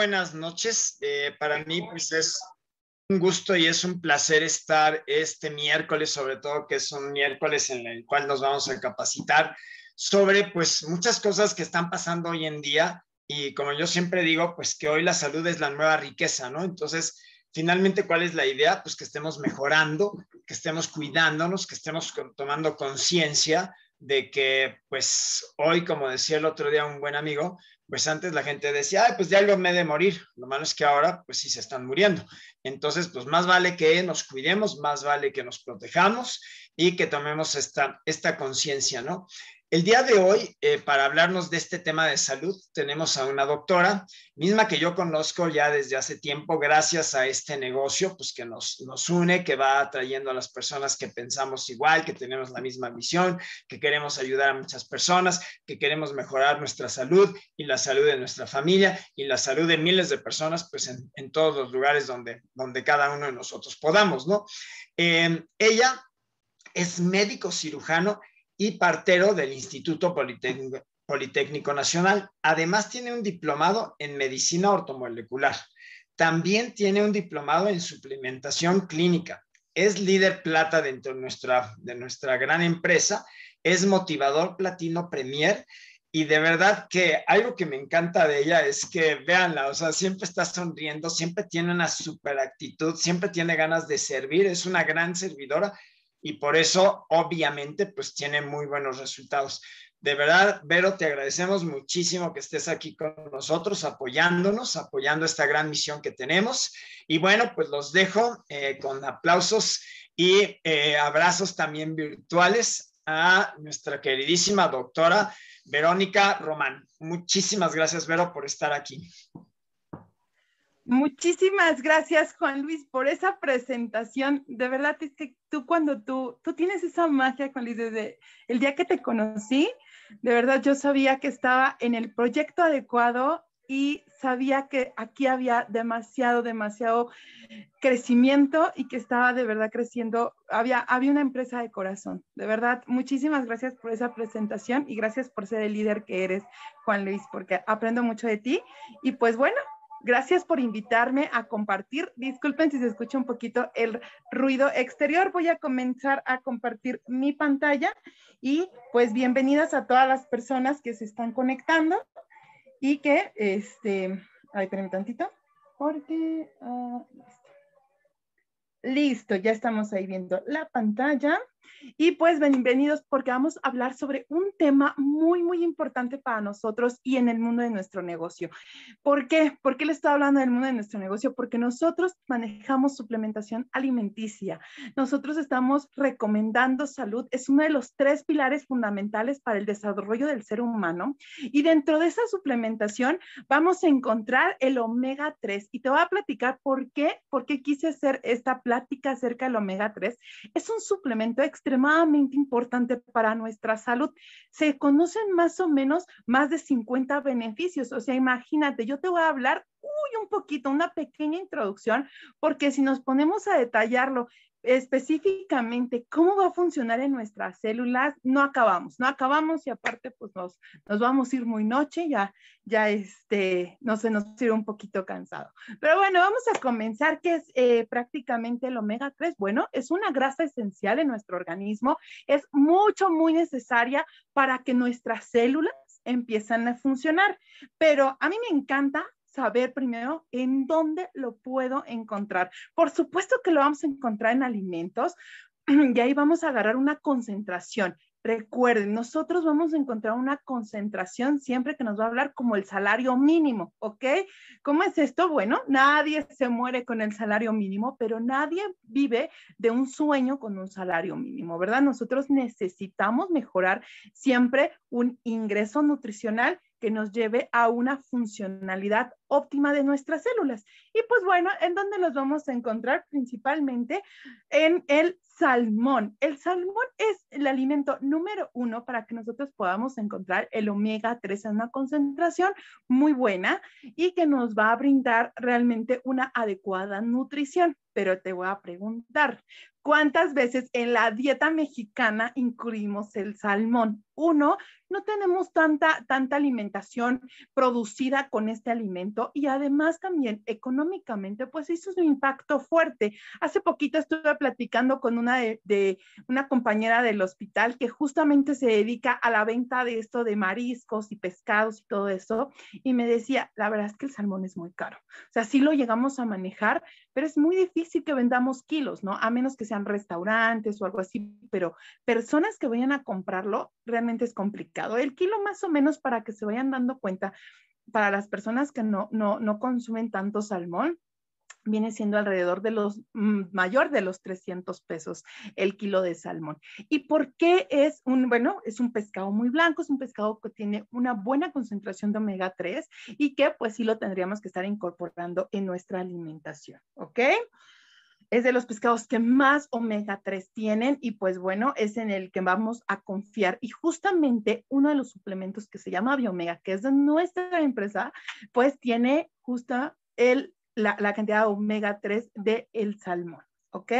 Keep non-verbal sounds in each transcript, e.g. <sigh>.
buenas noches. Eh, para mí, pues es un gusto y es un placer estar este miércoles, sobre todo que es un miércoles en el cual nos vamos a capacitar sobre pues muchas cosas que están pasando hoy en día y como yo siempre digo, pues que hoy la salud es la nueva riqueza, ¿no? Entonces, finalmente, ¿cuál es la idea? Pues que estemos mejorando, que estemos cuidándonos, que estemos tomando conciencia de que, pues hoy, como decía el otro día un buen amigo, pues antes la gente decía, Ay, pues de algo me de morir. Lo malo es que ahora, pues sí se están muriendo. Entonces, pues más vale que nos cuidemos, más vale que nos protejamos y que tomemos esta, esta conciencia, ¿no? El día de hoy, eh, para hablarnos de este tema de salud, tenemos a una doctora, misma que yo conozco ya desde hace tiempo, gracias a este negocio, pues que nos, nos une, que va atrayendo a las personas que pensamos igual, que tenemos la misma visión, que queremos ayudar a muchas personas, que queremos mejorar nuestra salud y la salud de nuestra familia y la salud de miles de personas, pues en, todos los lugares donde, donde cada uno de nosotros podamos, ¿no? Eh, ella es médico cirujano y partero del Instituto Politécnico, Nacional. Además tiene un diplomado en medicina ortomolecular. También tiene un diplomado en suplementación clínica. Es líder plata dentro de nuestra, de nuestra gran empresa. Es motivador platino premier y de verdad que algo que me encanta de ella es que, véanla, o sea, siempre está sonriendo, siempre tiene una super actitud, siempre tiene ganas de servir, es una gran servidora y por eso obviamente pues tiene muy buenos resultados. De verdad, Vero, te agradecemos muchísimo que estés aquí con nosotros, apoyándonos, apoyando esta gran misión que tenemos. Y bueno, pues los dejo eh, con aplausos y eh, abrazos también virtuales a nuestra queridísima doctora Verónica Román. Muchísimas gracias, Vero, por estar aquí. Muchísimas gracias, Juan Luis, por esa presentación. De verdad es que tú cuando tú, tú tienes esa magia, Juan Luis, desde el día que te conocí, de verdad yo sabía que estaba en el proyecto adecuado y sabía que aquí había demasiado, demasiado crecimiento y que estaba de verdad creciendo. Había, había una empresa de corazón. De verdad, muchísimas gracias por esa presentación y gracias por ser el líder que eres, Juan Luis, porque aprendo mucho de ti. Y pues bueno, Gracias por invitarme a compartir. Disculpen si se escucha un poquito el ruido exterior. Voy a comenzar a compartir mi pantalla y pues bienvenidas a todas las personas que se están conectando y que, este, ay, espérenme tantito, porque, uh, listo, ya estamos ahí viendo la pantalla. Y pues bienvenidos porque vamos a hablar sobre un tema muy, muy importante para nosotros y en el mundo de nuestro negocio. ¿Por qué? ¿Por qué le estoy hablando del mundo de nuestro negocio? Porque nosotros manejamos suplementación alimenticia. Nosotros estamos recomendando salud. Es uno de los tres pilares fundamentales para el desarrollo del ser humano. Y dentro de esa suplementación vamos a encontrar el omega 3. Y te voy a platicar por qué, por qué quise hacer esta plática acerca del omega 3. Es un suplemento extremadamente importante para nuestra salud. Se conocen más o menos más de 50 beneficios. O sea, imagínate, yo te voy a hablar, uy, un poquito, una pequeña introducción, porque si nos ponemos a detallarlo específicamente cómo va a funcionar en nuestras células, no acabamos, no acabamos y aparte pues nos, nos vamos a ir muy noche, ya, ya este, no se nos ir un poquito cansado. Pero bueno, vamos a comenzar, ¿qué es eh, prácticamente el omega 3? Bueno, es una grasa esencial en nuestro organismo, es mucho, muy necesaria para que nuestras células empiezan a funcionar, pero a mí me encanta saber primero en dónde lo puedo encontrar. Por supuesto que lo vamos a encontrar en alimentos <clears throat> y ahí vamos a agarrar una concentración. Recuerden, nosotros vamos a encontrar una concentración siempre que nos va a hablar como el salario mínimo, ¿ok? ¿Cómo es esto? Bueno, nadie se muere con el salario mínimo, pero nadie vive de un sueño con un salario mínimo, ¿verdad? Nosotros necesitamos mejorar siempre un ingreso nutricional que nos lleve a una funcionalidad óptima de nuestras células. Y pues bueno, ¿en dónde los vamos a encontrar? Principalmente en el salmón. El salmón es el alimento número uno para que nosotros podamos encontrar el omega 3 en una concentración muy buena y que nos va a brindar realmente una adecuada nutrición. Pero te voy a preguntar, ¿cuántas veces en la dieta mexicana incluimos el salmón? Uno, no tenemos tanta, tanta alimentación producida con este alimento y además también económicamente, pues es un impacto fuerte. Hace poquito estuve platicando con una de, una compañera del hospital que justamente se dedica a la venta de esto de mariscos y pescados y todo eso y me decía, la verdad es que el salmón es muy caro. O sea, sí lo llegamos a manejar, pero es muy difícil que vendamos kilos, ¿no? A menos que sean restaurantes o algo así, pero personas que vayan a comprarlo realmente es complicado. El kilo más o menos para que se vayan dando cuenta, para las personas que no, no, no consumen tanto salmón, viene siendo alrededor de los mm, mayor de los 300 pesos el kilo de salmón. ¿Y por qué es un, bueno, es un pescado muy blanco, es un pescado que tiene una buena concentración de omega 3 y que pues sí lo tendríamos que estar incorporando en nuestra alimentación, ¿ok? Es de los pescados que más omega 3 tienen y pues bueno, es en el que vamos a confiar. Y justamente uno de los suplementos que se llama Biomega, que es de nuestra empresa, pues tiene justo el la, cantidad de omega 3 del el salmón. ¿Ok?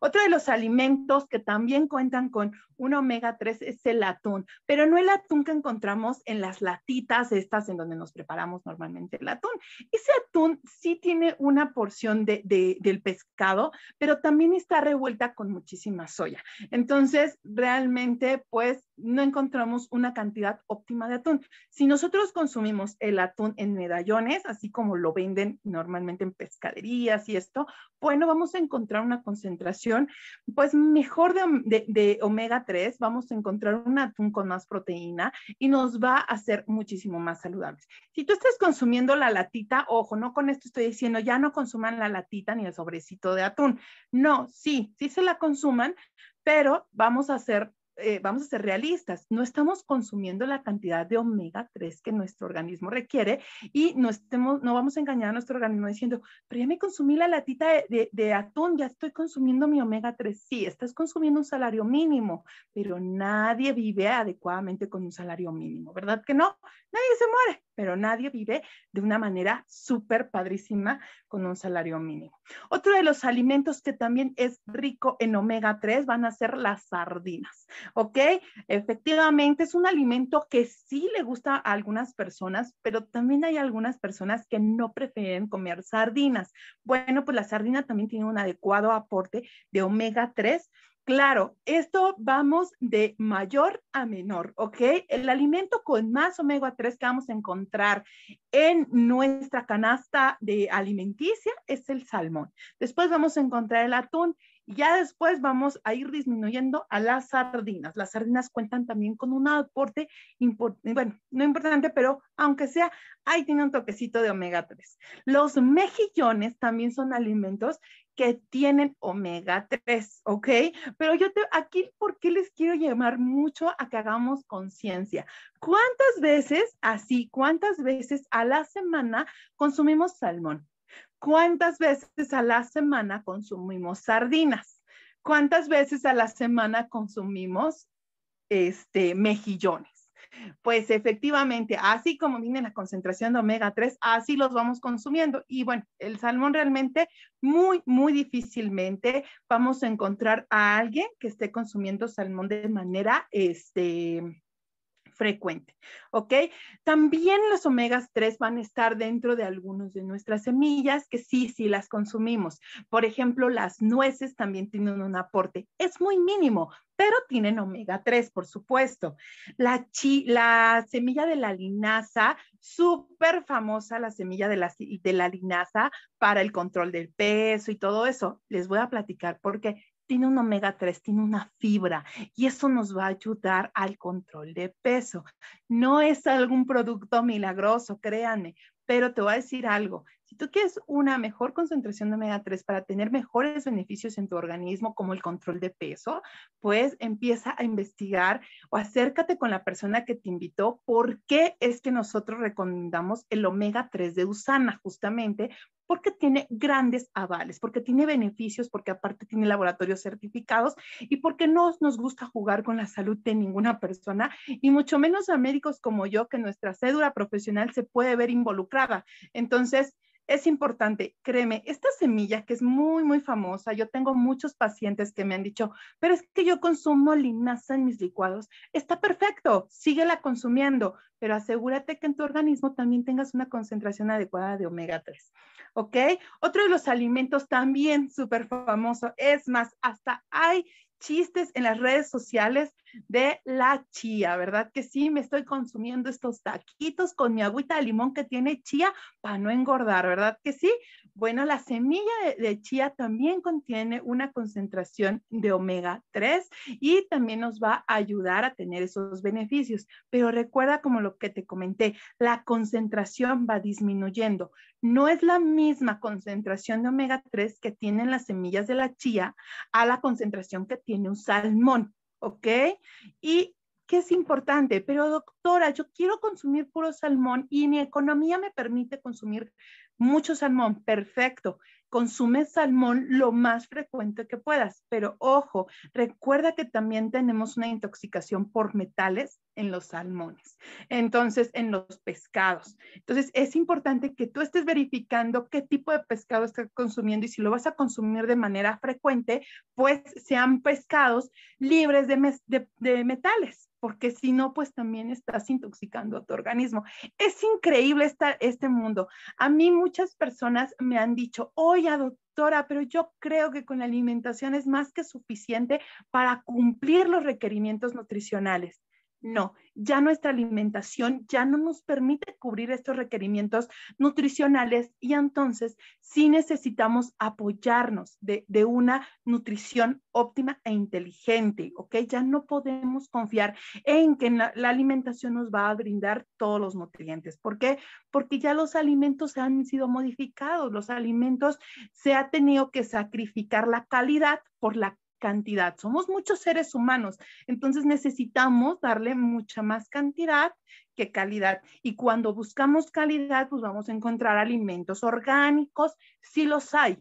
Otro de los alimentos que también cuentan con un omega 3 es el atún, pero no el atún que encontramos en las latitas estas en donde nos preparamos normalmente el atún. Ese atún sí tiene una porción de, del pescado, pero también está revuelta con muchísima soya. Entonces, realmente, pues, no encontramos una cantidad óptima de atún. Si nosotros consumimos el atún en medallones, así como lo venden normalmente en pescaderías y esto, bueno, vamos a encontrar una concentración pues mejor de, omega 3, vamos a encontrar un atún con más proteína y nos va a hacer muchísimo más saludables. Si tú estás consumiendo la latita, ojo, no con esto estoy diciendo ya no consuman la latita ni el sobrecito de atún. No, sí, sí se la consuman, pero vamos a hacer eh, vamos a ser realistas, no estamos consumiendo la cantidad de omega 3 que nuestro organismo requiere y no, estemos, no vamos a engañar a nuestro organismo diciendo, pero ya me consumí la latita de, de, atún, ya estoy consumiendo mi omega 3. Sí, estás consumiendo un salario mínimo, pero nadie vive adecuadamente con un salario mínimo, ¿verdad que no? Nadie se muere, pero nadie vive de una manera súper padrísima con un salario mínimo. Otro de los alimentos que también es rico en omega 3 van a ser las sardinas, ¿ok? Efectivamente es un alimento que sí le gusta a algunas personas, pero también hay algunas personas que no prefieren comer sardinas. Bueno, pues la sardina también tiene un adecuado aporte de omega 3 Claro, esto vamos de mayor a menor, ¿ok? El alimento con más omega 3 que vamos a encontrar en nuestra canasta de alimenticia es el salmón. Después vamos a encontrar el atún y ya después vamos a ir disminuyendo a las sardinas. Las sardinas cuentan también con un aporte, bueno, no importante, pero aunque sea, ahí tiene un toquecito de omega 3. Los mejillones también son alimentos que tienen omega 3, ¿ok? Pero yo te, aquí, ¿por qué les quiero llamar mucho a que hagamos conciencia? ¿Cuántas veces, así, cuántas veces a la semana consumimos salmón? ¿Cuántas veces a la semana consumimos sardinas? ¿Cuántas veces a la semana consumimos este, mejillones? Pues efectivamente, así como viene la concentración de omega 3, así los vamos consumiendo. Y bueno, el salmón realmente muy, muy difícilmente vamos a encontrar a alguien que esté consumiendo salmón de manera, este, frecuente, ¿ok? También los omegas 3 van a estar dentro de algunos de nuestras semillas que sí, sí las consumimos. Por ejemplo, las nueces también tienen un aporte. Es muy mínimo, pero tienen omega 3, por supuesto. La, la semilla de la linaza, súper famosa la semilla de la, de la linaza para el control del peso y todo eso. Les voy a platicar porque tiene un omega 3, tiene una fibra y eso nos va a ayudar al control de peso. No es algún producto milagroso, créanme, pero te voy a decir algo. Si tú quieres una mejor concentración de omega 3 para tener mejores beneficios en tu organismo, como el control de peso, pues empieza a investigar o acércate con la persona que te invitó. ¿Por qué es que nosotros recomendamos el omega 3 de Usana? Justamente porque tiene grandes avales, porque tiene beneficios, porque aparte tiene laboratorios certificados y porque no nos gusta jugar con la salud de ninguna persona y mucho menos a médicos como yo, que nuestra cédula profesional se puede ver involucrada. Entonces, es importante, créeme, esta semilla que es muy, muy famosa, yo tengo muchos pacientes que me han dicho, pero es que yo consumo linaza en mis licuados, está perfecto, síguela consumiendo, pero asegúrate que en tu organismo también tengas una concentración adecuada de omega 3. ¿Ok? Otro de los alimentos también súper famoso, es más, hasta hay chistes en las redes sociales de la chía, ¿verdad? Que sí, me estoy consumiendo estos taquitos con mi agüita de limón que tiene chía para no engordar, ¿verdad? Que sí. Bueno, la semilla de, chía también contiene una concentración de omega 3 y también nos va a ayudar a tener esos beneficios. Pero recuerda como lo que te comenté, la concentración va disminuyendo. No es la misma concentración de omega 3 que tienen las semillas de la chía a la concentración que tiene un salmón. ¿ok? Y ¿qué es importante, pero doctora, yo quiero consumir puro salmón y mi economía me permite consumir mucho salmón, perfecto. Consume salmón lo más frecuente que puedas, pero ojo, recuerda que también tenemos una intoxicación por metales en los salmones, entonces en los pescados. Entonces es importante que tú estés verificando qué tipo de pescado estás consumiendo y si lo vas a consumir de manera frecuente, pues sean pescados libres de, de metales porque si no, pues también estás intoxicando a tu organismo. Es increíble esta, este mundo. A mí muchas personas me han dicho, oye, doctora, pero yo creo que con la alimentación es más que suficiente para cumplir los requerimientos nutricionales. No, ya nuestra alimentación ya no nos permite cubrir estos requerimientos nutricionales y entonces sí necesitamos apoyarnos de, una nutrición óptima e inteligente, ¿ok? Ya no podemos confiar en que la, la, alimentación nos va a brindar todos los nutrientes. ¿Por qué? Porque ya los alimentos han sido modificados, los alimentos se ha tenido que sacrificar la calidad por la cantidad. Somos muchos seres humanos, entonces necesitamos darle mucha más cantidad que calidad. Y cuando buscamos calidad, pues vamos a encontrar alimentos orgánicos, si los hay,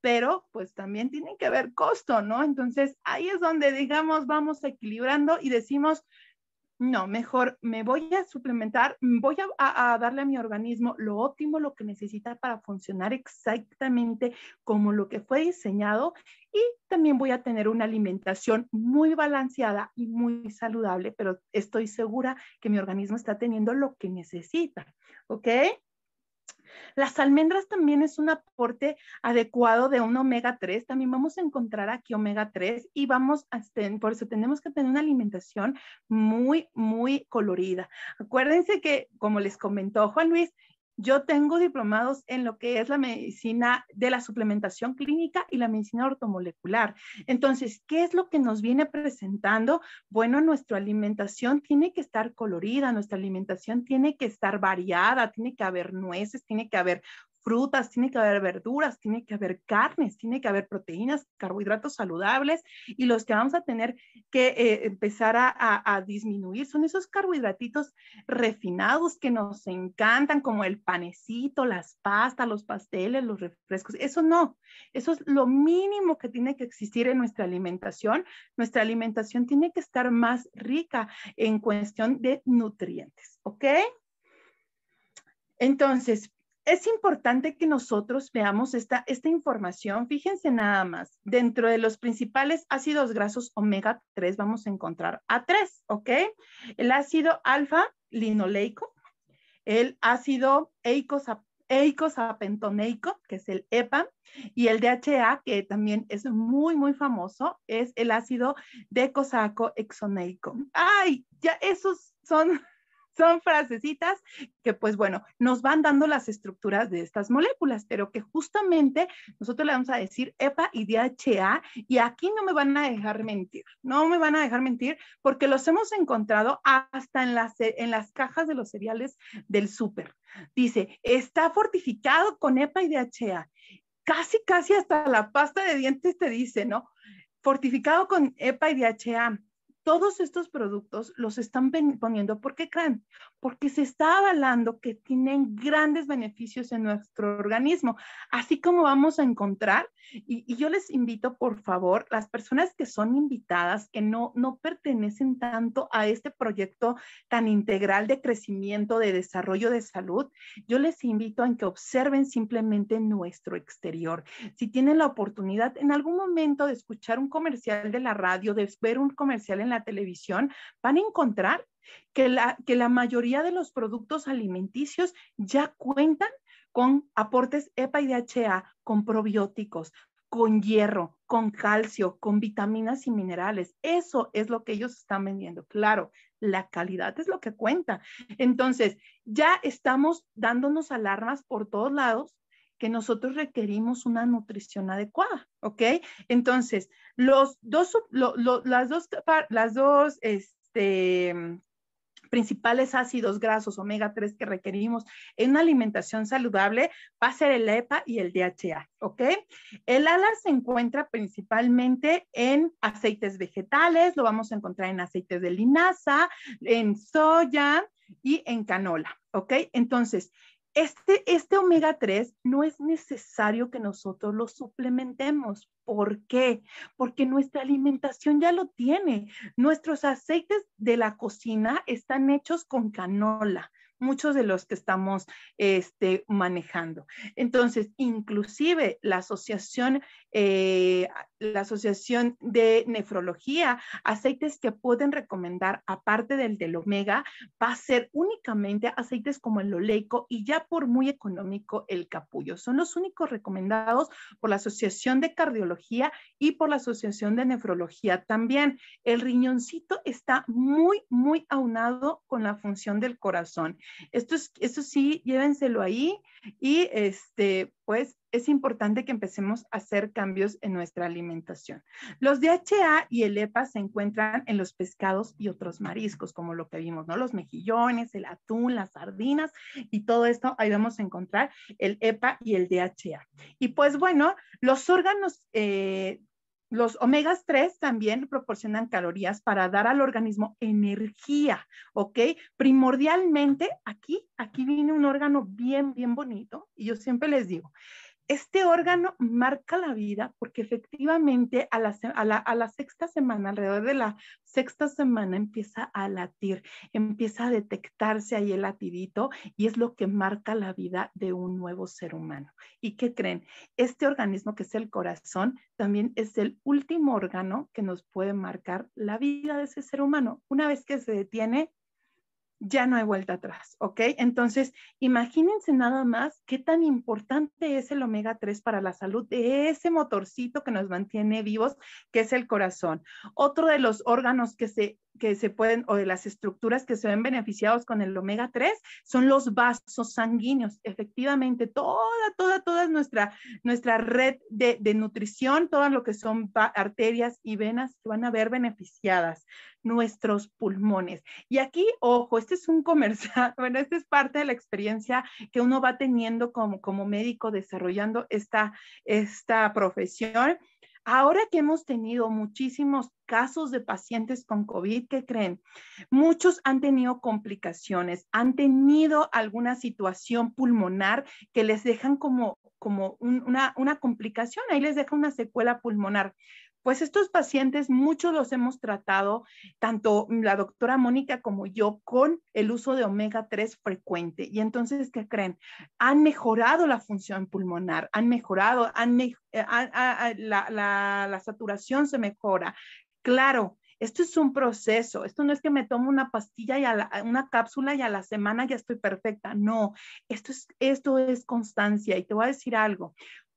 pero pues también tienen que haber costo, ¿no? Entonces ahí es donde, digamos, vamos equilibrando y decimos, no, mejor me voy a suplementar, voy a, darle a mi organismo lo óptimo, lo que necesita para funcionar exactamente como lo que fue diseñado y también voy a tener una alimentación muy balanceada y muy saludable, pero estoy segura que mi organismo está teniendo lo que necesita, ¿ok? Las almendras también es un aporte adecuado de un omega 3. También vamos a encontrar aquí omega 3 y vamos a, por eso tenemos que tener una alimentación muy, muy colorida. Acuérdense que, como les comentó Juan Luis, yo tengo diplomados en lo que es la medicina de la suplementación clínica y la medicina ortomolecular. Entonces, ¿qué es lo que nos viene presentando? Bueno, nuestra alimentación tiene que estar colorida, nuestra alimentación tiene que estar variada, tiene que haber nueces, tiene que haber frutas, tiene que haber verduras, tiene que haber carnes, tiene que haber proteínas, carbohidratos saludables y los que vamos a tener que eh, empezar a, a, disminuir son esos carbohidratitos refinados que nos encantan, como el panecito, las pastas, los pasteles, los refrescos. Eso no, eso es lo mínimo que tiene que existir en nuestra alimentación. Nuestra alimentación tiene que estar más rica en cuestión de nutrientes, ¿ok? Entonces, es importante que nosotros veamos esta, esta información. Fíjense nada más, dentro de los principales ácidos grasos omega 3 vamos a encontrar A3, ¿ok? El ácido alfa linoleico, el ácido eicosapentaenoico, que es el EPA, y el DHA, que también es muy, muy famoso, es el ácido decosaco exoneico. Ay, ya esos son son frasecitas que, pues bueno, nos van dando las estructuras de estas moléculas, pero que justamente nosotros le vamos a decir EPA y DHA, y aquí no me van a dejar mentir, no me van a dejar mentir, porque los hemos encontrado hasta en las, en las cajas de los cereales del súper. Dice, está fortificado con EPA y DHA. Casi, casi hasta la pasta de dientes te dice, ¿no? Fortificado con EPA y DHA todos estos productos los están poniendo, ¿por qué creen? Porque se está avalando que tienen grandes beneficios en nuestro organismo, así como vamos a encontrar, y, y, yo les invito, por favor, las personas que son invitadas, que no, no pertenecen tanto a este proyecto tan integral de crecimiento, de desarrollo de salud, yo les invito a que observen simplemente nuestro exterior. Si tienen la oportunidad en algún momento de escuchar un comercial de la radio, de ver un comercial en la televisión, van a encontrar que la, que la mayoría de los productos alimenticios ya cuentan con aportes EPA y DHA, con probióticos, con hierro, con calcio, con vitaminas y minerales. Eso es lo que ellos están vendiendo. Claro, la calidad es lo que cuenta. Entonces, ya estamos dándonos alarmas por todos lados que nosotros requerimos una nutrición adecuada, ¿ok? Entonces, los dos, las dos, este, principales ácidos grasos omega 3 que requerimos en una alimentación saludable va a ser el EPA y el DHA, ¿ok? El ALA se encuentra principalmente en aceites vegetales, lo vamos a encontrar en aceites de linaza, en soya y en canola, ¿ok? Entonces, este, este omega 3 no es necesario que nosotros lo suplementemos. ¿Por qué? Porque nuestra alimentación ya lo tiene. Nuestros aceites de la cocina están hechos con canola muchos de los que estamos este, manejando. Entonces, inclusive la asociación, eh, la asociación de nefrología, aceites que pueden recomendar, aparte del del omega, va a ser únicamente aceites como el oleico y ya por muy económico el capullo. Son los únicos recomendados por la Asociación de Cardiología y por la Asociación de Nefrología también. El riñoncito está muy, muy aunado con la función del corazón. Esto, es, esto sí, llévenselo ahí y este, pues es importante que empecemos a hacer cambios en nuestra alimentación. Los DHA y el EPA se encuentran en los pescados y otros mariscos, como lo que vimos, ¿no? Los mejillones, el atún, las sardinas y todo esto, ahí vamos a encontrar el EPA y el DHA. Y pues bueno, los órganos eh, los omegas 3 también proporcionan calorías para dar al organismo energía, ¿ok? Primordialmente, aquí, aquí viene un órgano bien, bien bonito y yo siempre les digo, este órgano marca la vida porque efectivamente a la, sexta semana, alrededor de la sexta semana, empieza a latir, empieza a detectarse ahí el latidito y es lo que marca la vida de un nuevo ser humano. ¿Y qué creen? Este organismo que es el corazón también es el último órgano que nos puede marcar la vida de ese ser humano. Una vez que se detiene, ya no hay vuelta atrás, ¿ok? Entonces, imagínense nada más qué tan importante es el omega 3 para la salud de ese motorcito que nos mantiene vivos, que es el corazón. Otro de los órganos que se que se pueden, o de las estructuras que se ven beneficiados con el omega 3, son los vasos sanguíneos. Efectivamente, toda, toda, toda nuestra, nuestra red de, nutrición, todo lo que son arterias y venas, se van a ver beneficiadas. Nuestros pulmones. Y aquí, ojo, este es un comercial, <laughs> bueno, esta es parte de la experiencia que uno va teniendo como, como médico desarrollando esta, esta profesión Ahora que hemos tenido muchísimos casos de pacientes con COVID, ¿qué creen? Muchos han tenido complicaciones, han tenido alguna situación pulmonar que les dejan como, como una, una complicación, ahí les deja una secuela pulmonar. Pues estos pacientes, muchos los hemos tratado, tanto la doctora Mónica como yo, con el uso de omega 3 frecuente. Y entonces, ¿qué creen? Han mejorado la función pulmonar, han mejorado, han, eh, la, la saturación se mejora. Claro, esto es un proceso, esto no es que me tomo una pastilla y a una cápsula y a la semana ya estoy perfecta, no, esto es, esto es constancia y te voy a decir algo,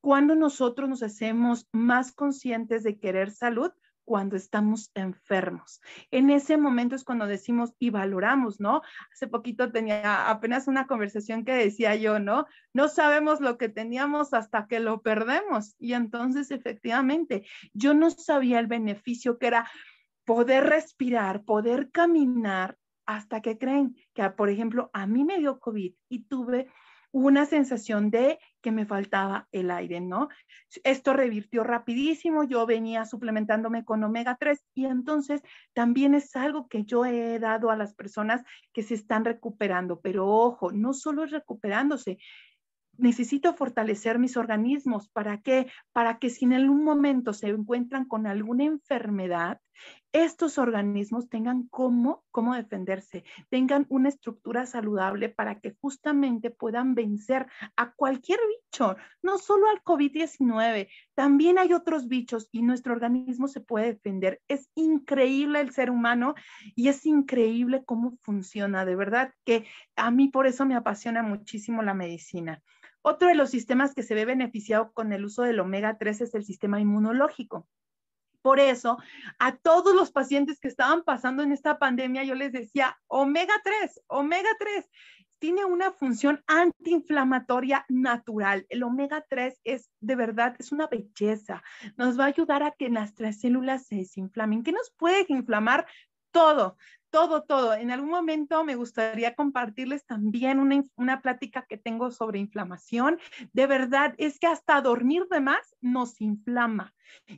cuando nosotros nos hacemos más conscientes de querer salud, cuando estamos enfermos. En ese momento es cuando decimos y valoramos, ¿no? Hace poquito tenía apenas una conversación que decía yo, ¿no? No sabemos lo que teníamos hasta que lo perdemos. Y entonces, efectivamente, yo no sabía el beneficio que era poder respirar, poder caminar, hasta que creen que, por ejemplo, a mí me dio COVID y tuve una sensación de que me faltaba el aire, ¿no? Esto revirtió rapidísimo, yo venía suplementándome con omega 3 y entonces también es algo que yo he dado a las personas que se están recuperando, pero ojo, no solo es recuperándose, necesito fortalecer mis organismos. ¿Para qué? Para que si en algún momento se encuentran con alguna enfermedad, estos organismos tengan cómo, cómo defenderse, tengan una estructura saludable para que justamente puedan vencer a cualquier bicho, no solo al COVID-19, también hay otros bichos y nuestro organismo se puede defender. Es increíble el ser humano y es increíble cómo funciona, de verdad que a mí por eso me apasiona muchísimo la medicina. Otro de los sistemas que se ve beneficiado con el uso del omega 3 es el sistema inmunológico. Por eso, a todos los pacientes que estaban pasando en esta pandemia, yo les decía, omega 3, omega 3 tiene una función antiinflamatoria natural. El omega 3 es de verdad, es una belleza. Nos va a ayudar a que nuestras células se desinflamen. ¿Qué nos puede inflamar? Todo, todo, todo. En algún momento me gustaría compartirles también una, una, plática que tengo sobre inflamación. De verdad, es que hasta dormir de más nos inflama.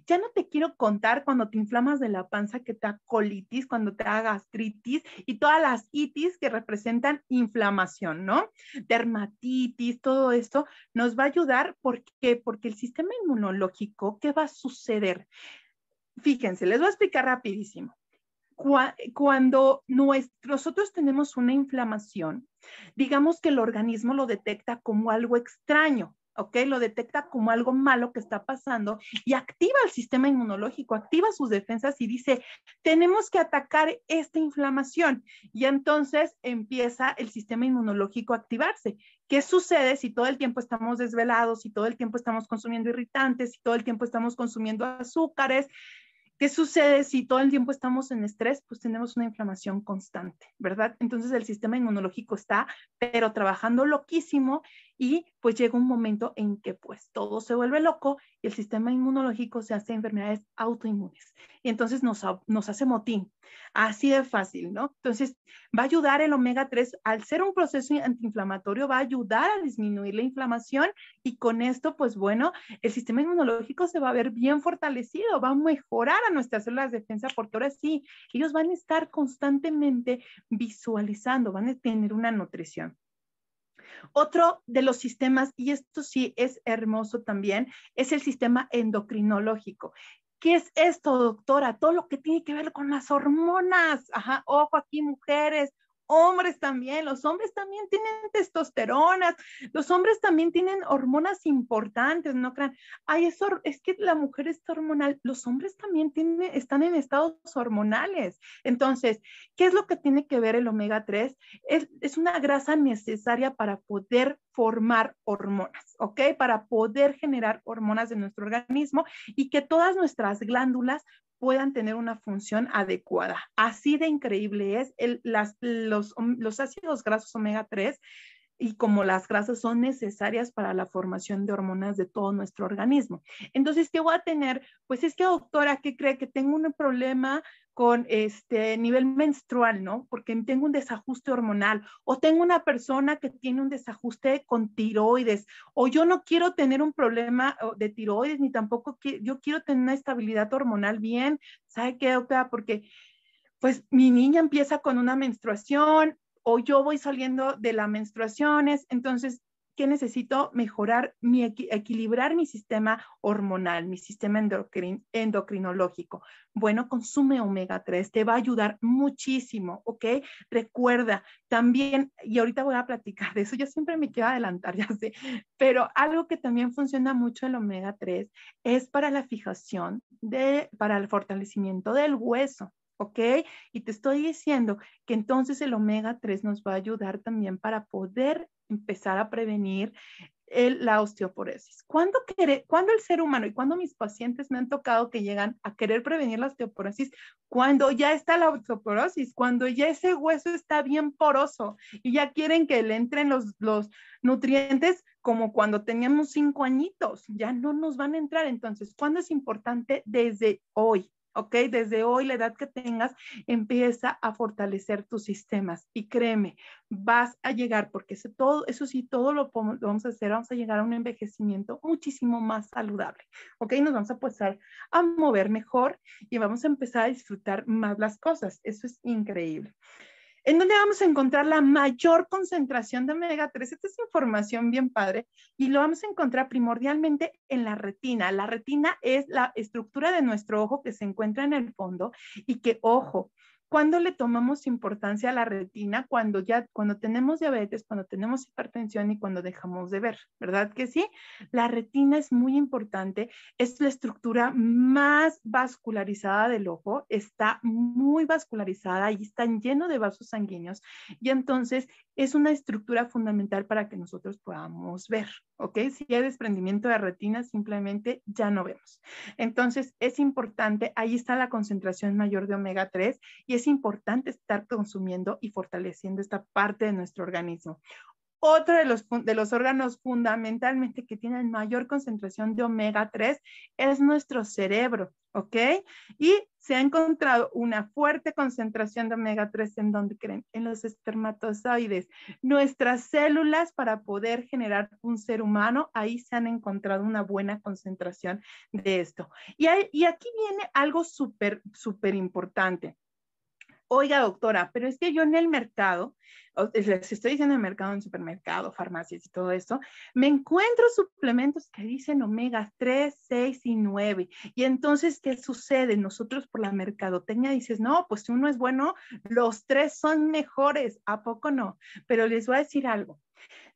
Ya no te quiero contar cuando te inflamas de la panza que te da colitis, cuando te da gastritis y todas las itis que representan inflamación, ¿no? Dermatitis, todo esto nos va a ayudar porque porque el sistema inmunológico, ¿qué va a suceder? Fíjense, les voy a explicar rapidísimo cuando nosotros tenemos una inflamación, digamos que el organismo lo detecta como algo extraño, ¿ok? Lo detecta como algo malo que está pasando y activa el sistema inmunológico, activa sus defensas y dice, tenemos que atacar esta inflamación. Y entonces empieza el sistema inmunológico a activarse. ¿Qué sucede si todo el tiempo estamos desvelados, si todo el tiempo estamos consumiendo irritantes, si todo el tiempo estamos consumiendo azúcares? ¿Qué sucede si todo el tiempo estamos en estrés? Pues tenemos una inflamación constante, ¿verdad? Entonces el sistema inmunológico está, pero trabajando loquísimo y pues llega un momento en que pues todo se vuelve loco y el sistema inmunológico se hace enfermedades autoinmunes y entonces nos, nos hace motín. Así de fácil, ¿no? Entonces va a ayudar el omega 3, al ser un proceso antiinflamatorio, va a ayudar a disminuir la inflamación y con esto, pues bueno, el sistema inmunológico se va a ver bien fortalecido, va a mejorar a nuestras células de defensa porque ahora sí, ellos van a estar constantemente visualizando, van a tener una nutrición. Otro de los sistemas, y esto sí es hermoso también, es el sistema endocrinológico. ¿Qué es esto, doctora? Todo lo que tiene que ver con las hormonas. Ajá, ojo aquí, mujeres, hombres también, los hombres también tienen testosteronas, los hombres también tienen hormonas importantes, no crean, ay, eso es que la mujer está hormonal, los hombres también tienen, están en estados hormonales. Entonces, ¿qué es lo que tiene que ver el omega 3? Es, es una grasa necesaria para poder formar hormonas, ¿ok? Para poder generar hormonas de nuestro organismo y que todas nuestras glándulas puedan tener una función adecuada. Así de increíble es los, los ácidos grasos omega 3 y como las grasas son necesarias para la formación de hormonas de todo nuestro organismo. Entonces, ¿qué voy a tener? Pues es que, doctora, ¿qué cree? Que tengo un problema con este nivel menstrual, ¿no? Porque tengo un desajuste hormonal o tengo una persona que tiene un desajuste con tiroides o yo no quiero tener un problema de tiroides ni tampoco que, yo quiero tener una estabilidad hormonal bien, ¿sabe qué, doctora? Porque pues mi niña empieza con una menstruación o yo voy saliendo de las menstruaciones, entonces ¿qué necesito? Mejorar, mi, equilibrar mi sistema hormonal, mi sistema endocrinológico. Bueno, consume omega 3, te va a ayudar muchísimo, ¿ok? Recuerda, también, y ahorita voy a platicar de eso, yo siempre me quiero adelantar, <laughs> ya sé, pero algo que también funciona mucho el omega 3 es para la fijación, de, para el fortalecimiento del hueso. ¿Ok? Y te estoy diciendo que entonces el omega 3 nos va a ayudar también para poder empezar a prevenir la osteoporosis. ¿Cuándo, ¿Cuándo el ser humano y cuando mis pacientes me han tocado que llegan a querer prevenir la osteoporosis? Cuando ya está la osteoporosis, cuando ya ese hueso está bien poroso y ya quieren que le entren los, los nutrientes como cuando teníamos cinco añitos, ya no nos van a entrar. Entonces, ¿cuándo es importante? Desde hoy, ¿ok? Desde hoy, la edad que tengas, empieza a fortalecer tus sistemas. Y créeme, vas a llegar, porque eso, todo, eso sí, todo lo, vamos a hacer, vamos a llegar a un envejecimiento muchísimo más saludable, ¿ok? Nos vamos a empezar a mover mejor y vamos a empezar a disfrutar más las cosas. Eso es increíble. ¿En dónde vamos a encontrar la mayor concentración de omega 3? Esta es información bien padre y lo vamos a encontrar primordialmente en la retina. La retina es la estructura de nuestro ojo que se encuentra en el fondo y que, ojo, ¿Cuándo le tomamos importancia a la retina? Cuando ya, cuando tenemos diabetes, cuando tenemos hipertensión y cuando dejamos de ver, ¿verdad que sí? La retina es muy importante, es la estructura más vascularizada del ojo, está muy vascularizada y está lleno de vasos sanguíneos y entonces es una estructura fundamental para que nosotros podamos ver, ¿ok? Si hay desprendimiento de retina, simplemente ya no vemos. Entonces, es importante, ahí está la concentración mayor de omega 3 y es importante estar consumiendo y fortaleciendo esta parte de nuestro organismo. Otro de los, órganos fundamentalmente que tienen mayor concentración de omega 3 es nuestro cerebro, ¿ok? Y se ha encontrado una fuerte concentración de omega 3 en donde creen, en los espermatozoides. Nuestras células para poder generar un ser humano, ahí se han encontrado una buena concentración de esto. Y, y aquí viene algo súper, súper importante oiga doctora, pero es que yo en el mercado, les estoy diciendo en el mercado, en supermercado, farmacias y todo esto, me encuentro suplementos que dicen omega 3, 6 y 9. Y entonces, ¿qué sucede? Nosotros por la mercadotecnia dices, no, pues si uno es bueno, los tres son mejores. ¿A poco no? Pero les voy a decir algo.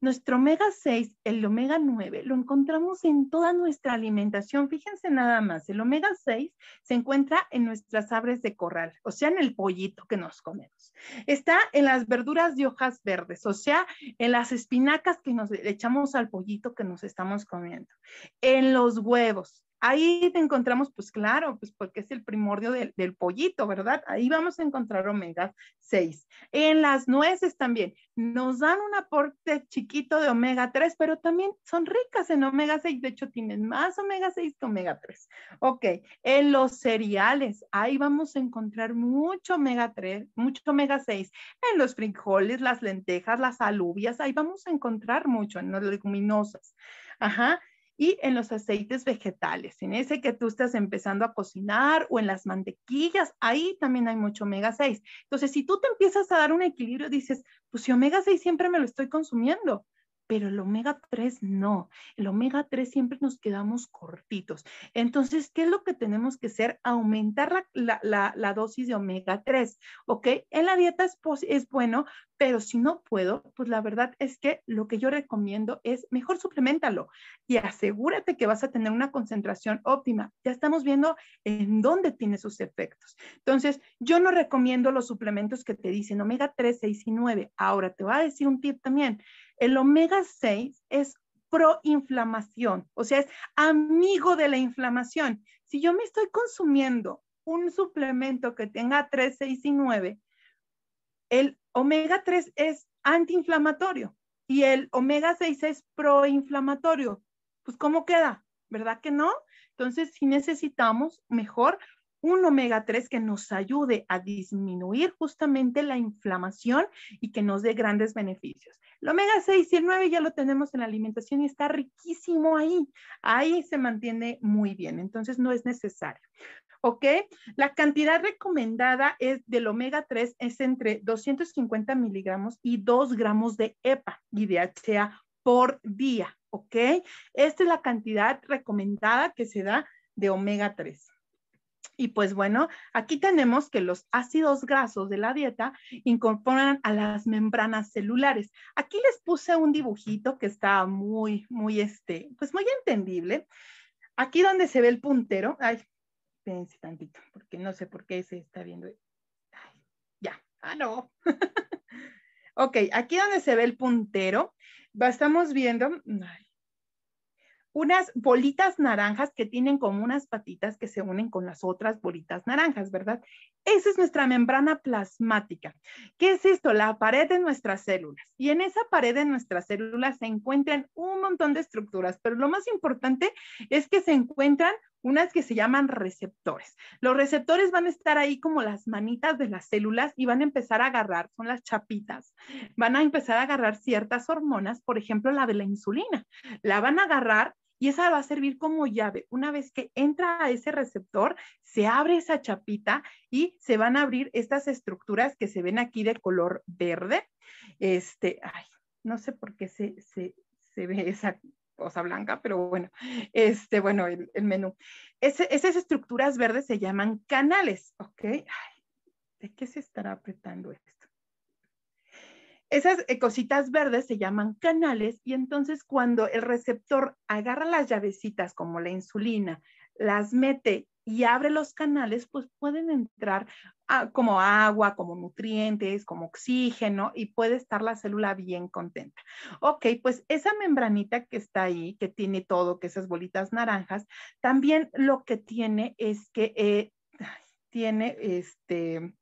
Nuestro omega 6, el omega 9, lo encontramos en toda nuestra alimentación. Fíjense nada más, el omega 6 se encuentra en nuestras aves de corral, o sea, en el pollito que nos comemos. Está en las verduras de hojas verdes, o sea, en las espinacas que nos echamos al pollito que nos estamos comiendo, en los huevos, Ahí te encontramos, pues claro, pues porque es el primordio del, pollito, ¿verdad? Ahí vamos a encontrar omega 6. En las nueces también nos dan un aporte chiquito de omega 3, pero también son ricas en omega 6. De hecho, tienen más omega 6 que omega 3. Ok, en los cereales, ahí vamos a encontrar mucho omega 3, mucho omega 6. En los frijoles, las lentejas, las alubias, ahí vamos a encontrar mucho en las leguminosas. Ajá y en los aceites vegetales, en ese que tú estás empezando a cocinar o en las mantequillas, ahí también hay mucho omega 6. Entonces, si tú te empiezas a dar un equilibrio, dices, pues si omega 6 siempre me lo estoy consumiendo, pero el omega 3 no. El omega 3 siempre nos quedamos cortitos. Entonces, ¿qué es lo que tenemos que hacer? Aumentar la, dosis de omega 3, ¿ok? En la dieta es, es bueno, pero si no puedo, pues la verdad es que lo que yo recomiendo es mejor suplementalo y asegúrate que vas a tener una concentración óptima. Ya estamos viendo en dónde tiene sus efectos. Entonces, yo no recomiendo los suplementos que te dicen omega 3, 6 y 9. Ahora, te voy a decir un tip también. El omega 6 es proinflamación, o sea, es amigo de la inflamación. Si yo me estoy consumiendo un suplemento que tenga 3, 6 y 9, el omega 3 es antiinflamatorio y el omega 6 es proinflamatorio. Pues, ¿cómo queda? ¿Verdad que no? Entonces, si necesitamos mejor un omega 3 que nos ayude a disminuir justamente la inflamación y que nos dé grandes beneficios. El omega 6 y el 9 ya lo tenemos en la alimentación y está riquísimo ahí. Ahí se mantiene muy bien, entonces no es necesario. ¿ok? La cantidad recomendada es del omega 3 es entre 250 miligramos y 2 gramos de EPA y DHA por día, ¿ok? Esta es la cantidad recomendada que se da de omega 3. Y pues bueno, aquí tenemos que los ácidos grasos de la dieta incorporan a las membranas celulares. Aquí les puse un dibujito que está muy, muy, este, pues muy entendible. Aquí donde se ve el puntero, ay, espérense tantito, porque no sé por qué se está viendo. Ay, ya, ah, no. <laughs> ok, aquí donde se ve el puntero, estamos viendo, unas bolitas naranjas que tienen como unas patitas que se unen con las otras bolitas naranjas, ¿verdad? Esa es nuestra membrana plasmática. ¿Qué es esto? La pared de nuestras células. Y en esa pared de nuestras células se encuentran un montón de estructuras, pero lo más importante es que se encuentran unas que se llaman receptores. Los receptores van a estar ahí como las manitas de las células y van a empezar a agarrar, son las chapitas, van a empezar a agarrar ciertas hormonas, por ejemplo, la de la insulina. La van a agarrar y esa va a servir como llave. Una vez que entra a ese receptor, se abre esa chapita y se van a abrir estas estructuras que se ven aquí de color verde. Este, ay, no sé por qué se, se, se ve esa cosa blanca, pero bueno, este, bueno, el, menú. esas estructuras verdes se llaman canales, ¿ok? Ay, ¿De qué se estará apretando esto? Esas eh, cositas verdes se llaman canales y entonces cuando el receptor agarra las llavecitas como la insulina, las mete y abre los canales, pues pueden entrar como agua, como nutrientes, como oxígeno y puede estar la célula bien contenta. Ok, pues esa membranita que está ahí, que tiene todo, que esas bolitas naranjas, también lo que tiene es que eh, tiene este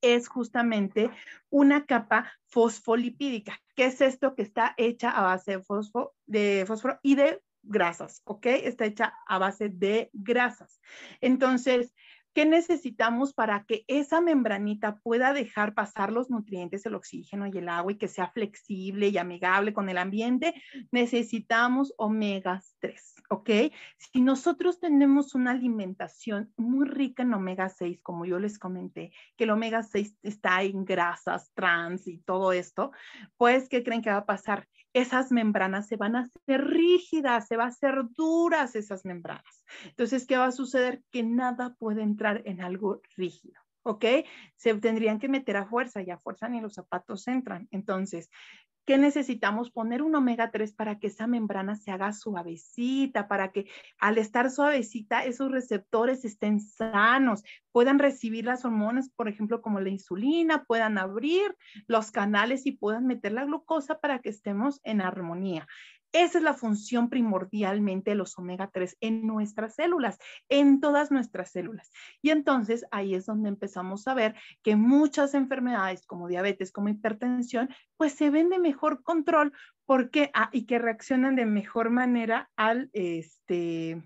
es justamente una capa fosfolipídica. ¿Qué es esto que está hecha a base de, fosfo, de fósforo y de grasas? ¿Ok? Está hecha a base de grasas. Entonces, ¿Qué necesitamos para que esa membranita pueda dejar pasar los nutrientes, el oxígeno y el agua y que sea flexible y amigable con el ambiente? Necesitamos omega 3, ¿ok? Si nosotros tenemos una alimentación muy rica en omega 6, como yo les comenté, que el omega 6 está en grasas, trans y todo esto, pues, ¿qué creen que va a pasar? Esas membranas se van a hacer rígidas, se va a hacer duras esas membranas. Entonces, ¿qué va a suceder? Que nada puede entrar en algo rígido. ¿ok? Se tendrían que meter a fuerza y a fuerza ni los zapatos entran. Entonces, ¿Qué necesitamos? Poner un omega 3 para que esa membrana se haga suavecita, para que al estar suavecita esos receptores estén sanos, puedan recibir las hormonas, por ejemplo, como la insulina, puedan abrir los canales y puedan meter la glucosa para que estemos en armonía. Esa es la función primordialmente de los omega 3 en nuestras células, en todas nuestras células. Y entonces ahí es donde empezamos a ver que muchas enfermedades como diabetes, como hipertensión, pues se ven de mejor control porque, ah, y que reaccionan de mejor manera al, este,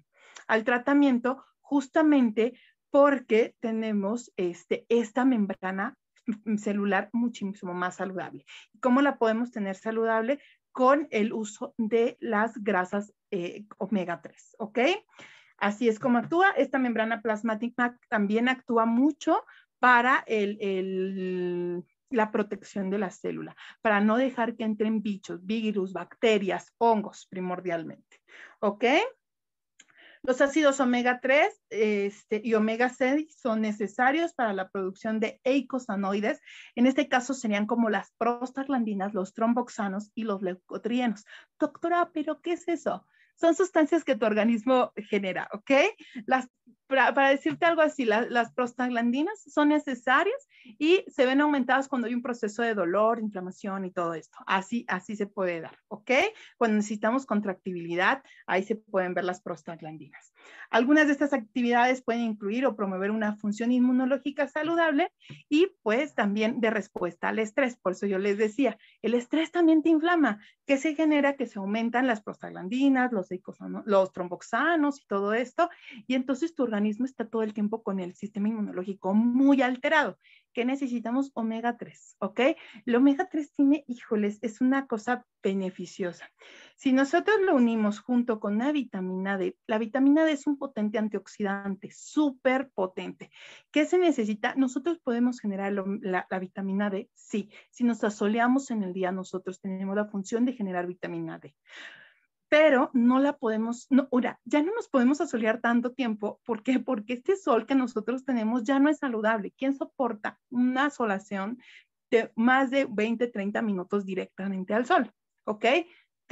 al tratamiento justamente porque tenemos este, esta membrana celular muchísimo más saludable. ¿Cómo la podemos tener saludable? Con el uso de las grasas eh, omega 3, ¿ok? Así es como actúa. Esta membrana plasmática también actúa mucho para la protección de la célula, para no dejar que entren bichos, virus, bacterias, hongos primordialmente, ¿ok? Los ácidos omega 3 este, y omega 6 son necesarios para la producción de eicosanoides. En este caso serían como las prostaglandinas, los tromboxanos y los leucotrienos. Doctora, ¿pero qué es eso? Son sustancias que tu organismo genera, ¿ok? Las para, decirte algo así, las prostaglandinas son necesarias y se ven aumentadas cuando hay un proceso de dolor, inflamación y todo esto. Así, así se puede dar, ¿ok? Cuando necesitamos contractibilidad, ahí se pueden ver las prostaglandinas. Algunas de estas actividades pueden incluir o promover una función inmunológica saludable y pues también de respuesta al estrés. Por eso yo les decía, el estrés también te inflama, que se genera que se aumentan las prostaglandinas, los, los tromboxanos y todo esto, y entonces tu organismo está todo el tiempo con el sistema inmunológico muy alterado. ¿Qué necesitamos? Omega 3, ¿ok? El omega 3 tiene, híjoles, es una cosa beneficiosa. Si nosotros lo unimos junto con la vitamina D, la vitamina D es un potente antioxidante, súper potente. ¿Qué se necesita? Nosotros podemos generar la, la, vitamina D, sí. Si nos asoleamos en el día, nosotros tenemos la función de generar vitamina D pero no la podemos, no, ahora, ya no nos podemos asolear tanto tiempo. ¿Por qué? Porque este sol que nosotros tenemos ya no es saludable. ¿Quién soporta una asolación de más de 20, 30 minutos directamente al sol? ¿Ok?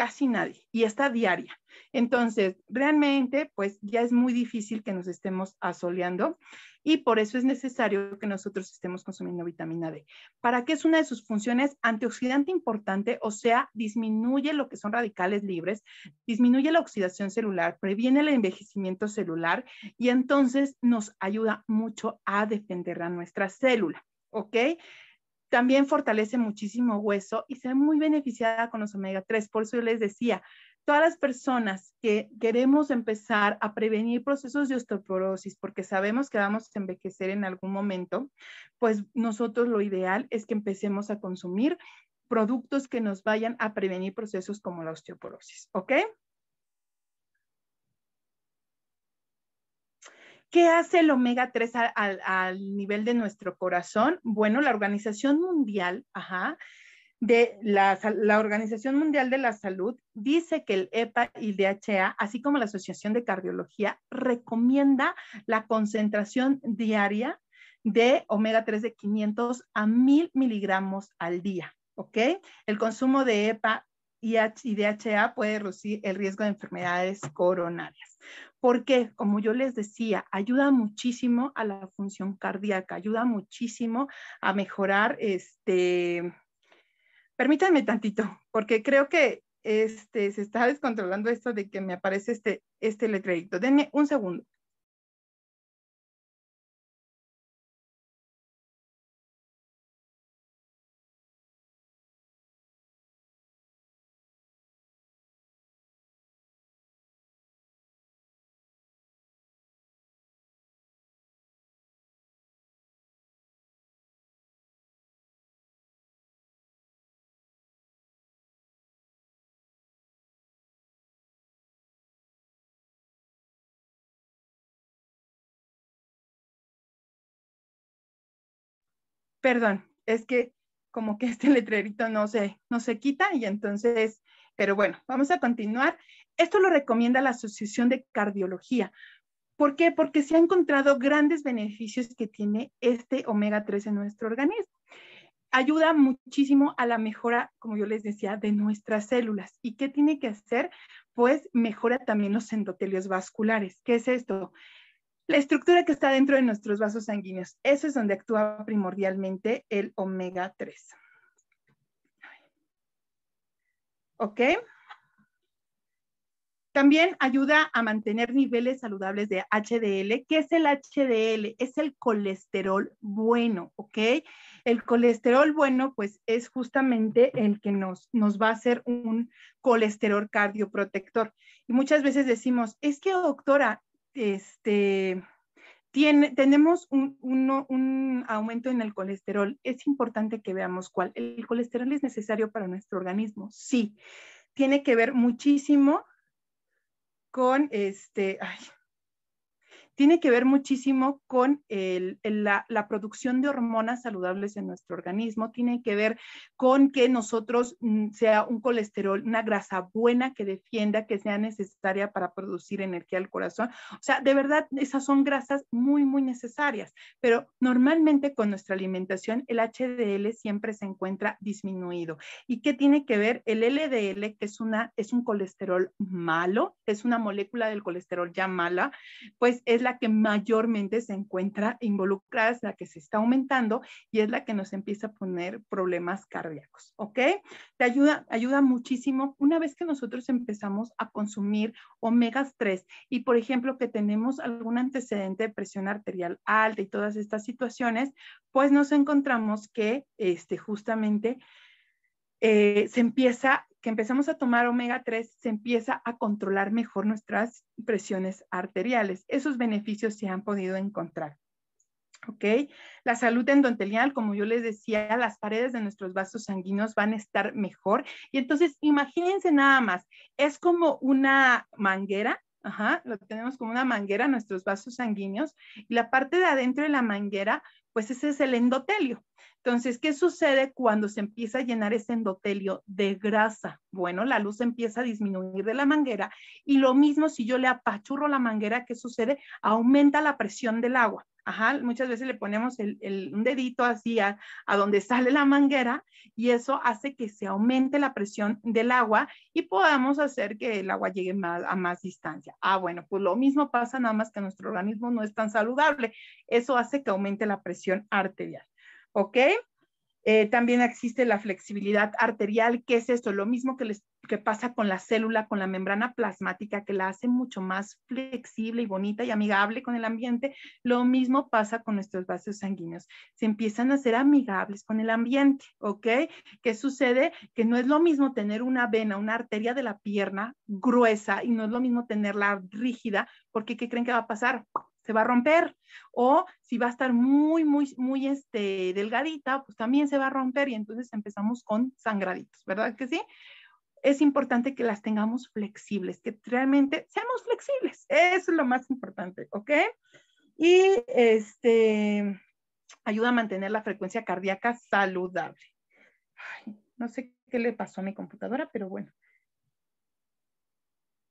Casi nadie y está diaria. Entonces, realmente, pues ya es muy difícil que nos estemos asoleando y por eso es necesario que nosotros estemos consumiendo vitamina D. ¿Para qué es una de sus funciones? Antioxidante importante, o sea, disminuye lo que son radicales libres, disminuye la oxidación celular, previene el envejecimiento celular y entonces nos ayuda mucho a defender a nuestra célula, ¿ok? También fortalece muchísimo hueso y se ve muy beneficiada con los omega 3. Por eso yo les decía, todas las personas que queremos empezar a prevenir procesos de osteoporosis porque sabemos que vamos a envejecer en algún momento, pues nosotros lo ideal es que empecemos a consumir productos que nos vayan a prevenir procesos como la osteoporosis, ¿ok? ¿Qué hace el omega 3 al, nivel de nuestro corazón? Bueno, la Organización Mundial, de la, Organización Mundial de la Salud dice que el EPA y el DHA, así como la Asociación de Cardiología, recomienda la concentración diaria de omega 3 de 500 a 1000 miligramos al día. ¿Ok? El consumo de EPA y DHA puede reducir el riesgo de enfermedades coronarias porque, como yo les decía, ayuda muchísimo a la función cardíaca, ayuda muchísimo a mejorar este... Permítanme tantito, porque creo que este, se está descontrolando esto de que me aparece este, este letrerito. Denme un segundo. Perdón, es que como que <laughs> este letrerito no se, no se quita y entonces, pero bueno, vamos a continuar. Esto lo recomienda la Asociación de Cardiología. ¿Por qué? Porque se ha encontrado grandes beneficios que tiene este omega 3 en nuestro organismo. Ayuda muchísimo a la mejora, como yo les decía, de nuestras células. ¿Y qué tiene que hacer? Pues mejora también los endotelios vasculares. ¿Qué es esto? La estructura que está dentro de nuestros vasos sanguíneos, eso es donde actúa primordialmente el omega 3. ¿Ok? También ayuda a mantener niveles saludables de HDL. ¿Qué es el HDL? Es el colesterol bueno, ¿ok? El colesterol bueno, pues es justamente el que nos, nos va a hacer un colesterol cardioprotector. Y muchas veces decimos, es que doctora, este, tiene, tenemos un, un, aumento en el colesterol. Es importante que veamos cuál. ¿El colesterol es necesario para nuestro organismo? Sí. Tiene que ver muchísimo con este, ay, tiene que ver muchísimo con la, producción de hormonas saludables en nuestro organismo, tiene que ver con que nosotros mm, sea un colesterol, una grasa buena que defienda, que sea necesaria para producir energía al corazón. O sea, de verdad, esas son grasas muy, muy necesarias, pero normalmente con nuestra alimentación el HDL siempre se encuentra disminuido. ¿Y qué tiene que ver? El LDL, que es, una, es un colesterol malo, es una molécula del colesterol ya mala, pues es la que mayormente se encuentra involucrada, es la que se está aumentando y es la que nos empieza a poner problemas cardíacos, ¿ok? Te ayuda, ayuda muchísimo una vez que nosotros empezamos a consumir omegas 3 y, por ejemplo, que tenemos algún antecedente de presión arterial alta y todas estas situaciones, pues nos encontramos que este, justamente eh, se empieza, que empezamos a tomar omega 3, se empieza a controlar mejor nuestras presiones arteriales. Esos beneficios se han podido encontrar. ¿Ok? La salud endotelial, como yo les decía, las paredes de nuestros vasos sanguíneos van a estar mejor. Y entonces, imagínense nada más, es como una manguera, ajá, lo tenemos como una manguera, nuestros vasos sanguíneos, y la parte de adentro de la manguera, pues ese es el endotelio. Entonces, ¿qué sucede cuando se empieza a llenar ese endotelio de grasa? Bueno, la luz empieza a disminuir de la manguera y lo mismo si yo le apachurro la manguera, ¿qué sucede? Aumenta la presión del agua. Ajá, muchas veces le ponemos el, un dedito así a, donde sale la manguera y eso hace que se aumente la presión del agua y podamos hacer que el agua llegue más, a más distancia. Ah, bueno, pues lo mismo pasa nada más que nuestro organismo no es tan saludable. Eso hace que aumente la presión arterial. ¿Ok? Eh, también existe la flexibilidad arterial, que es esto, lo mismo que, les, que pasa con la célula, con la membrana plasmática, que la hace mucho más flexible y bonita y amigable con el ambiente. Lo mismo pasa con nuestros vasos sanguíneos. Se empiezan a ser amigables con el ambiente, ¿ok? ¿Qué sucede? Que no es lo mismo tener una vena, una arteria de la pierna gruesa y no es lo mismo tenerla rígida, porque ¿qué creen que va a pasar? se va a romper. O si va a estar muy, muy, muy este, delgadita, pues también se va a romper y entonces empezamos con sangraditos, ¿verdad que sí? Es importante que las tengamos flexibles, que realmente seamos flexibles. Eso es lo más importante, ¿ok? Y este ayuda a mantener la frecuencia cardíaca saludable. no sé qué le pasó a mi computadora, pero bueno.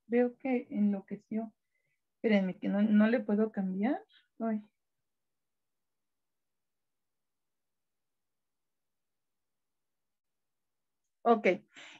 Veo que enloqueció. Espérenme, que no, no le puedo cambiar. Ay. Ok,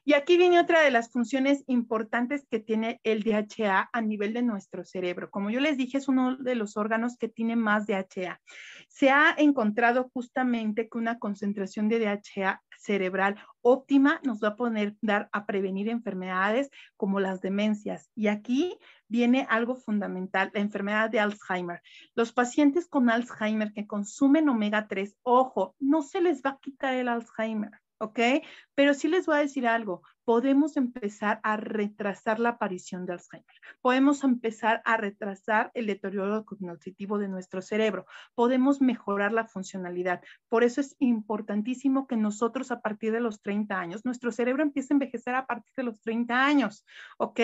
y aquí viene otra de las funciones importantes que tiene el DHA a nivel de nuestro cerebro. Como yo les dije, es uno de los órganos que tiene más DHA. Se ha encontrado justamente que una concentración de DHA cerebral óptima nos va a poder dar a prevenir enfermedades como las demencias. Y aquí viene algo fundamental, la enfermedad de Alzheimer. Los pacientes con Alzheimer que consumen omega 3, ojo, no se les va a quitar el Alzheimer ¿ok? Pero sí les voy a decir algo, podemos empezar a retrasar la aparición de Alzheimer, podemos empezar a retrasar el deterioro cognitivo de nuestro cerebro, podemos mejorar la funcionalidad. Por eso es importantísimo que nosotros a partir de los 30 años, nuestro cerebro empiece a envejecer a partir de los 30 años, ¿ok?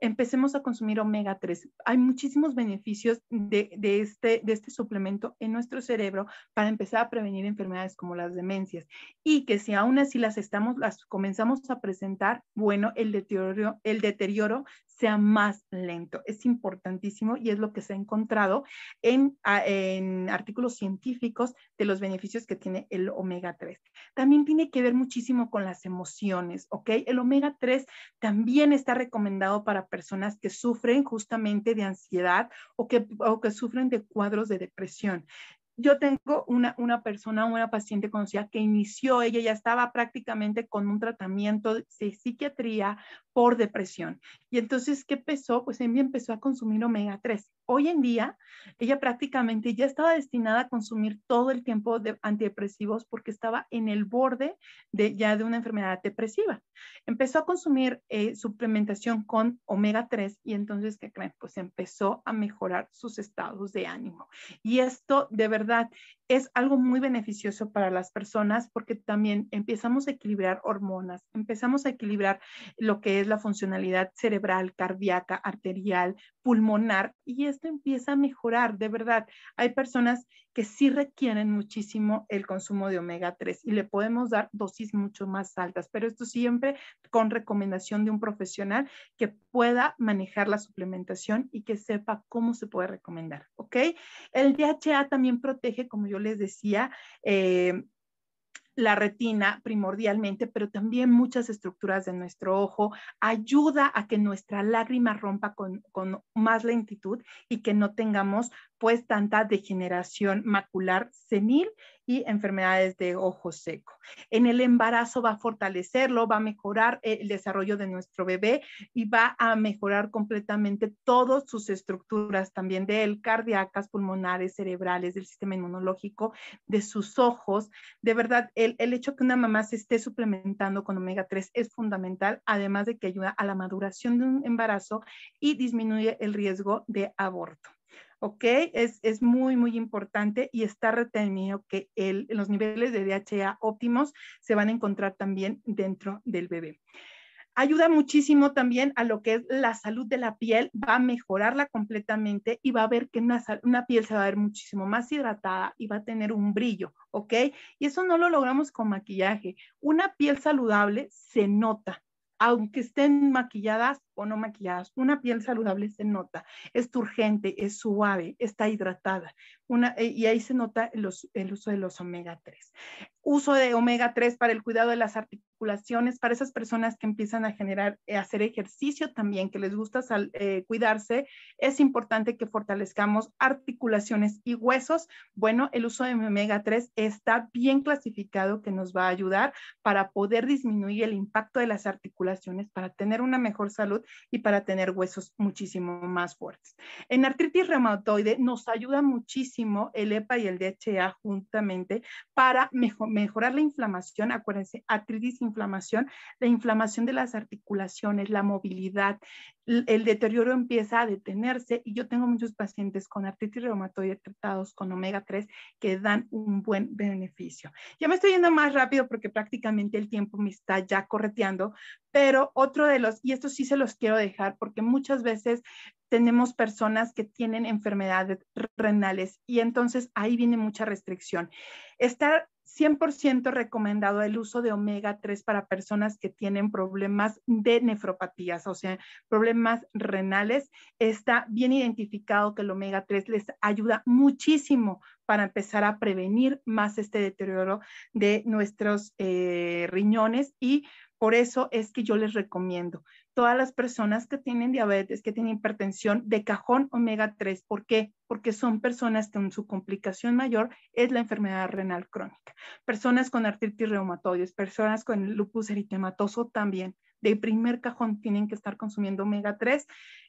Empecemos a consumir omega 3. Hay muchísimos beneficios de, este, de este suplemento en nuestro cerebro para empezar a prevenir enfermedades como las demencias y que si aún así las estamos, las comenzamos a presentar, bueno, el deterioro, el deterioro sea más lento. Es importantísimo y es lo que se ha encontrado en, en artículos científicos de los beneficios que tiene el omega 3. También tiene que ver muchísimo con las emociones, ¿ok? El omega 3 también está recomendado para personas que sufren justamente de ansiedad o que, o que sufren de cuadros de depresión yo tengo una, una persona, una paciente conocida que inició, ella ya estaba prácticamente con un tratamiento de psiquiatría por depresión. Y entonces, ¿qué empezó? Pues ella empezó a consumir omega 3. Hoy en día, ella prácticamente ya estaba destinada a consumir todo el tiempo de antidepresivos porque estaba en el borde de ya de una enfermedad depresiva. Empezó a consumir eh, suplementación con omega 3 y entonces, ¿qué creen? Pues empezó a mejorar sus estados de ánimo. Y esto de verdad that es algo muy beneficioso para las personas porque también empezamos a equilibrar hormonas, empezamos a equilibrar lo que es la funcionalidad cerebral, cardíaca, arterial, pulmonar y esto empieza a mejorar, de verdad. Hay personas que sí requieren muchísimo el consumo de omega 3 y le podemos dar dosis mucho más altas, pero esto siempre con recomendación de un profesional que pueda manejar la suplementación y que sepa cómo se puede recomendar, ¿ok? El DHA también protege, como yo les decía, eh, la retina primordialmente, pero también muchas estructuras de nuestro ojo, ayuda a que nuestra lágrima rompa con, con, más lentitud y que no tengamos pues tanta degeneración macular senil y enfermedades de ojo seco. En el embarazo va a fortalecerlo, va a mejorar el desarrollo de nuestro bebé y va a mejorar completamente todas sus estructuras también de él, cardíacas, pulmonares, cerebrales, del sistema inmunológico, de sus ojos. De verdad, el, el hecho que una mamá se esté suplementando con omega 3 es fundamental, además de que ayuda a la maduración de un embarazo y disminuye el riesgo de aborto. ¿Ok? Es, es, muy, muy importante y está retenido que el, los niveles de DHA óptimos se van a encontrar también dentro del bebé. Ayuda muchísimo también a lo que es la salud de la piel, va a mejorarla completamente y va a ver que una, una piel se va a ver muchísimo más hidratada y va a tener un brillo, ¿ok? Y eso no lo logramos con maquillaje. Una piel saludable se nota, aunque estén maquilladas no maquilladas. Una piel saludable se nota, es turgente, es suave, está hidratada. Eh, y ahí se nota el uso de los omega 3 uso de omega 3 para el cuidado de las articulaciones, para esas personas que empiezan a generar, eh, hacer ejercicio también, que les gusta eh, cuidarse, es importante que fortalezcamos articulaciones y huesos. Bueno, el uso de omega 3 está bien clasificado que nos va a ayudar para poder disminuir el impacto de las articulaciones, para tener una mejor salud y para tener huesos muchísimo más fuertes. En artritis reumatoide nos ayuda muchísimo el EPA y el DHA juntamente para mejor mejorar la inflamación, acuérdense, artritis, inflamación, la inflamación de las articulaciones, la movilidad, el deterioro empieza a detenerse y yo tengo muchos pacientes con artritis reumatoide tratados con omega 3 que dan un buen beneficio. Ya me estoy yendo más rápido porque prácticamente el tiempo me está ya correteando, pero otro de los, y esto sí se los quiero dejar porque muchas veces tenemos personas que tienen enfermedades renales y entonces ahí viene mucha restricción. Estar 100% recomendado el uso de omega 3 para personas que tienen problemas de nefropatías, o sea, problemas renales. Está bien identificado que el omega 3 les ayuda muchísimo para empezar a prevenir más este deterioro de nuestros eh, riñones y por eso es que yo les recomiendo todas las personas que tienen diabetes, que tienen hipertensión, de cajón omega 3. ¿Por qué? Porque son personas que su complicación mayor es la enfermedad renal crónica. Personas con artritis reumatoide, personas con lupus eritematoso también. De primer cajón tienen que estar consumiendo omega 3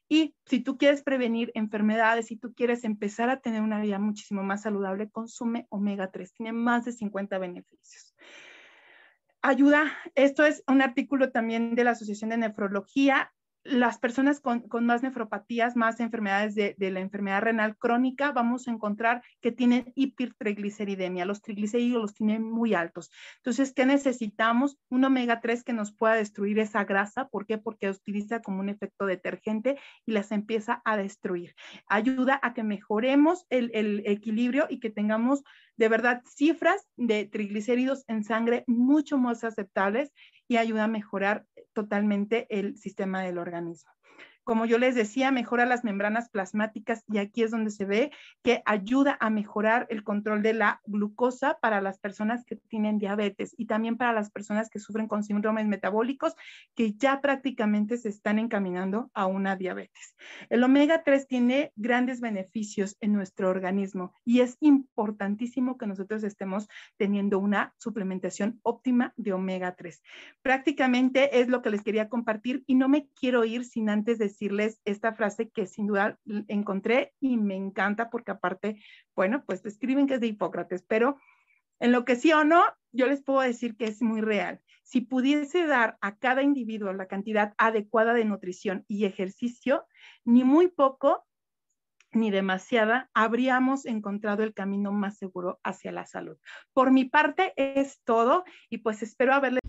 y si tú quieres prevenir enfermedades, si tú quieres empezar a tener una vida muchísimo más saludable, consume omega 3. Tiene más de 50 beneficios ayuda, esto es un artículo también de la Asociación de Nefrología, las personas con, más nefropatías, más enfermedades de, la enfermedad renal crónica, vamos a encontrar que tienen hipertrigliceridemia. Los triglicéridos los tienen muy altos. Entonces, ¿qué necesitamos? Un omega 3 que nos pueda destruir esa grasa. ¿Por qué? Porque utiliza como un efecto detergente y las empieza a destruir. Ayuda a que mejoremos el, el equilibrio y que tengamos de verdad cifras de triglicéridos en sangre mucho más aceptables y ayuda a mejorar totalmente el sistema del organismo. Como yo les decía, mejora las membranas plasmáticas y aquí es donde se ve que ayuda a mejorar el control de la glucosa para las personas que tienen diabetes y también para las personas que sufren con síndromes metabólicos que ya prácticamente se están encaminando a una diabetes. El omega 3 tiene grandes beneficios en nuestro organismo y es importantísimo que nosotros estemos teniendo una suplementación óptima de omega 3. Prácticamente es lo que les quería compartir y no me quiero ir sin antes de decirles esta frase que sin duda encontré y me encanta porque aparte, bueno, pues describen que es de Hipócrates, pero en lo que sí o no, yo les puedo decir que es muy real. Si pudiese dar a cada individuo la cantidad adecuada de nutrición y ejercicio, ni muy poco ni demasiada, habríamos encontrado el camino más seguro hacia la salud. Por mi parte es todo y pues espero haberles